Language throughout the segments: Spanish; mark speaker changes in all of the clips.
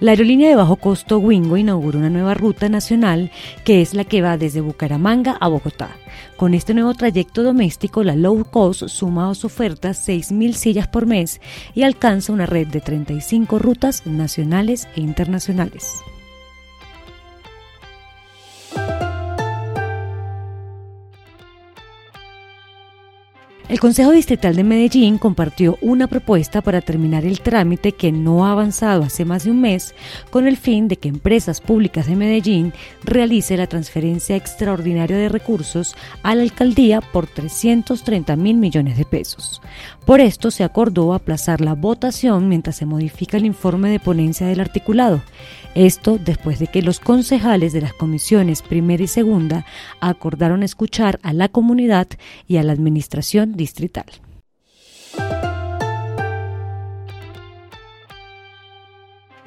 Speaker 1: La aerolínea de bajo costo Wingo inauguró una nueva ruta nacional que es la que va desde Bucaramanga a Bogotá. Con este nuevo trayecto doméstico, la low cost suma a su oferta 6.000 sillas por mes y alcanza una red de 35 rutas nacionales e internacionales. El Consejo Distrital de Medellín compartió una propuesta para terminar el trámite que no ha avanzado hace más de un mes con el fin de que Empresas Públicas de Medellín realice la transferencia extraordinaria de recursos a la alcaldía por 330 mil millones de pesos. Por esto se acordó aplazar la votación mientras se modifica el informe de ponencia del articulado. Esto después de que los concejales de las comisiones primera y segunda acordaron escuchar a la comunidad y a la administración distrital.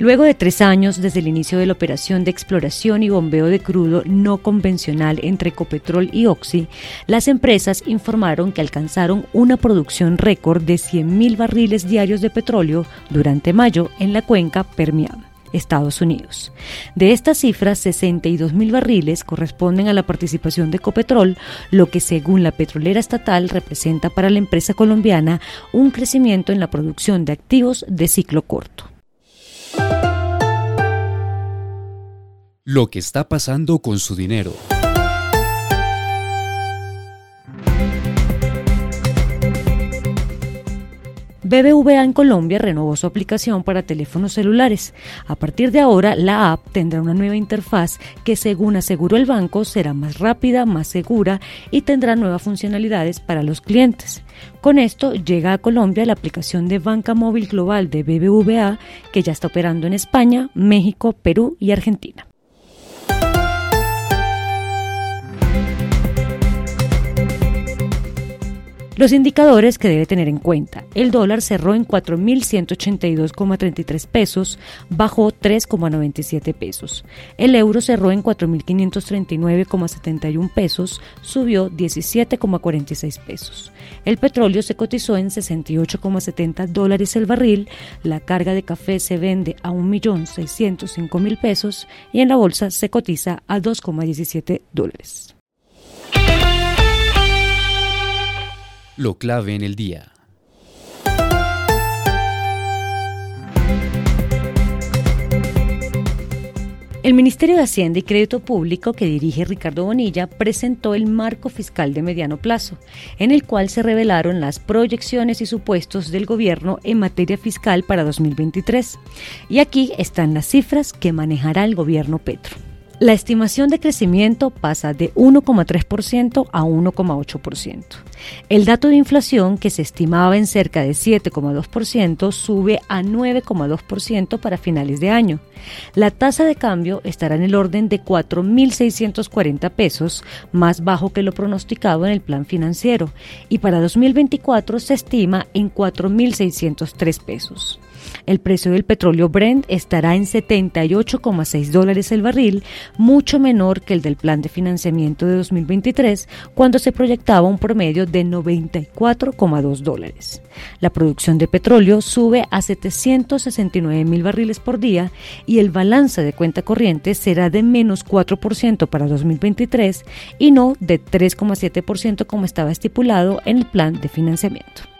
Speaker 1: Luego de tres años desde el inicio de la operación de exploración y bombeo de crudo no convencional entre Ecopetrol y Oxy, las empresas informaron que alcanzaron una producción récord de 100.000 barriles diarios de petróleo durante mayo en la cuenca Permian. Estados Unidos. De estas cifras, 62 mil barriles corresponden a la participación de Ecopetrol, lo que según la petrolera estatal representa para la empresa colombiana un crecimiento en la producción de activos de ciclo corto.
Speaker 2: Lo que está pasando con su dinero.
Speaker 1: BBVA en Colombia renovó su aplicación para teléfonos celulares. A partir de ahora, la app tendrá una nueva interfaz que, según aseguró el banco, será más rápida, más segura y tendrá nuevas funcionalidades para los clientes. Con esto llega a Colombia la aplicación de banca móvil global de BBVA que ya está operando en España, México, Perú y Argentina. Los indicadores que debe tener en cuenta. El dólar cerró en 4.182,33 pesos, bajó 3,97 pesos. El euro cerró en 4.539,71 pesos, subió 17,46 pesos. El petróleo se cotizó en 68,70 dólares el barril. La carga de café se vende a 1.605.000 pesos y en la bolsa se cotiza a 2,17 dólares.
Speaker 2: Lo clave en el día.
Speaker 1: El Ministerio de Hacienda y Crédito Público que dirige Ricardo Bonilla presentó el marco fiscal de mediano plazo, en el cual se revelaron las proyecciones y supuestos del gobierno en materia fiscal para 2023. Y aquí están las cifras que manejará el gobierno Petro. La estimación de crecimiento pasa de 1,3% a 1,8%. El dato de inflación, que se estimaba en cerca de 7,2%, sube a 9,2% para finales de año. La tasa de cambio estará en el orden de 4.640 pesos, más bajo que lo pronosticado en el plan financiero, y para 2024 se estima en 4.603 pesos. El precio del petróleo Brent estará en 78,6 dólares el barril, mucho menor que el del plan de financiamiento de 2023, cuando se proyectaba un promedio de 94,2 dólares. La producción de petróleo sube a 769 mil barriles por día y el balance de cuenta corriente será de menos 4% para 2023 y no de 3,7% como estaba estipulado en el plan de financiamiento.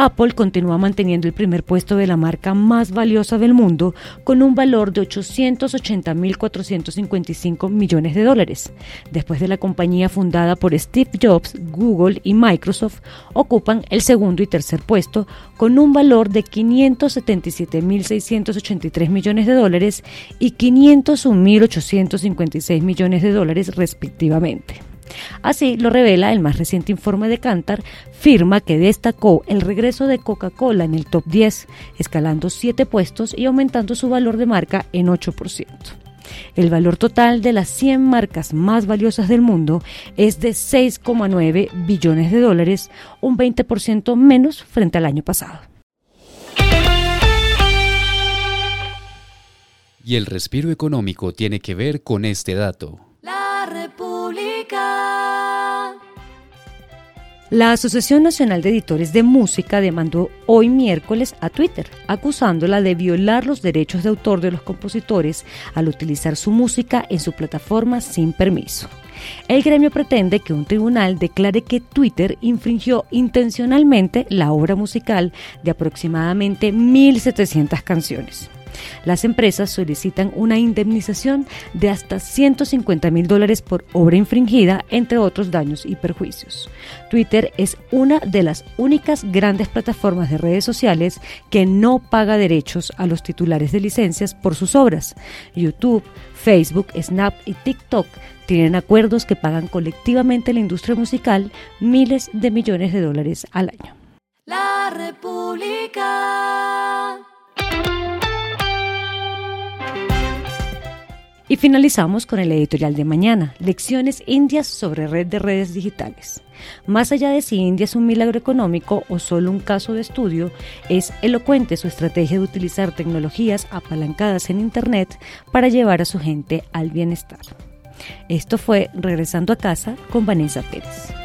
Speaker 1: Apple continúa manteniendo el primer puesto de la marca más valiosa del mundo con un valor de 880.455 millones de dólares. Después de la compañía fundada por Steve Jobs, Google y Microsoft ocupan el segundo y tercer puesto con un valor de 577.683 millones de dólares y 501.856 millones de dólares respectivamente. Así lo revela el más reciente informe de Cantar, firma que destacó el regreso de Coca-Cola en el top 10, escalando 7 puestos y aumentando su valor de marca en 8%. El valor total de las 100 marcas más valiosas del mundo es de 6,9 billones de dólares, un 20% menos frente al año pasado.
Speaker 2: Y el respiro económico tiene que ver con este dato.
Speaker 3: La
Speaker 1: Asociación Nacional de Editores de Música demandó hoy miércoles a Twitter, acusándola de violar los derechos de autor de los compositores al utilizar su música en su plataforma sin permiso. El gremio pretende que un tribunal declare que Twitter infringió intencionalmente la obra musical de aproximadamente 1.700 canciones. Las empresas solicitan una indemnización de hasta 150 mil dólares por obra infringida, entre otros daños y perjuicios. Twitter es una de las únicas grandes plataformas de redes sociales que no paga derechos a los titulares de licencias por sus obras. YouTube, Facebook, Snap y TikTok tienen acuerdos que pagan colectivamente la industria musical miles de millones de dólares al año.
Speaker 3: La República.
Speaker 1: Finalizamos con el editorial de mañana, Lecciones Indias sobre red de redes digitales. Más allá de si India es un milagro económico o solo un caso de estudio, es elocuente su estrategia de utilizar tecnologías apalancadas en Internet para llevar a su gente al bienestar. Esto fue Regresando a casa con Vanessa Pérez.